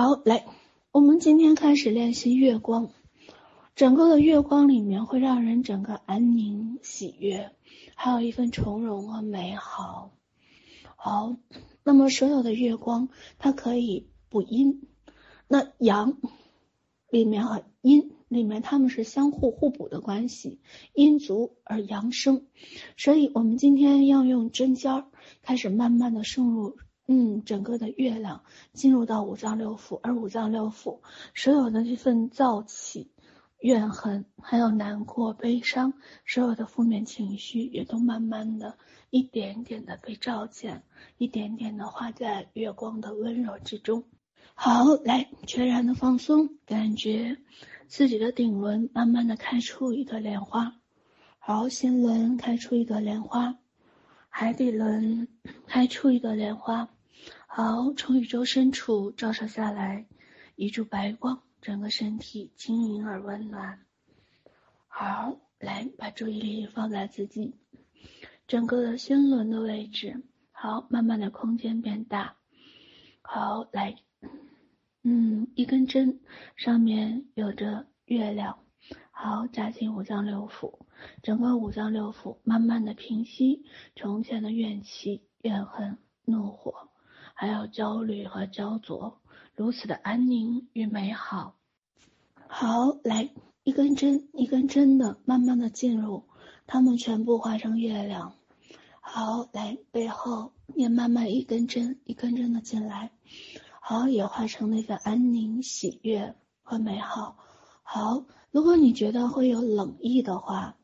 好，来，我们今天开始练习月光。整个的月光里面会让人整个安宁、喜悦，还有一份从容和美好。好，那么所有的月光，它可以补阴。那阳里面和阴里面，它们是相互互补的关系，阴足而阳生。所以我们今天要用针尖儿开始慢慢的渗入。嗯，整个的月亮进入到五脏六腑，而五脏六腑所有的这份燥气、怨恨，还有难过、悲伤，所有的负面情绪也都慢慢的一点点的被照见，一点点的化在月光的温柔之中。好，来，全然的放松，感觉自己的顶轮慢慢的开出一朵莲花。好，心轮开出一朵莲花，海底轮开出一朵莲花。好，从宇宙深处照射下来，一束白光，整个身体轻盈而温暖。好，来把注意力放在自己整个的心轮的位置。好，慢慢的空间变大。好，来，嗯，一根针上面有着月亮。好，扎进五脏六腑，整个五脏六腑慢慢的平息从前的怨气、怨恨、怒火。还有焦虑和焦灼，如此的安宁与美好。好，来一根针一根针的慢慢的进入，它们全部化成月亮。好，来背后也慢慢一根针一根针的进来，好，也化成那份安宁、喜悦和美好。好，如果你觉得会有冷意的话，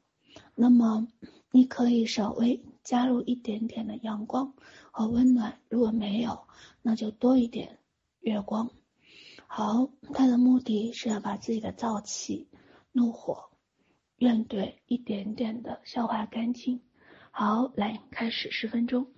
那么你可以稍微加入一点点的阳光。和温暖，如果没有，那就多一点月光。好，它的目的是要把自己的燥气、怒火、怨怼一点点的消化干净。好，来开始十分钟。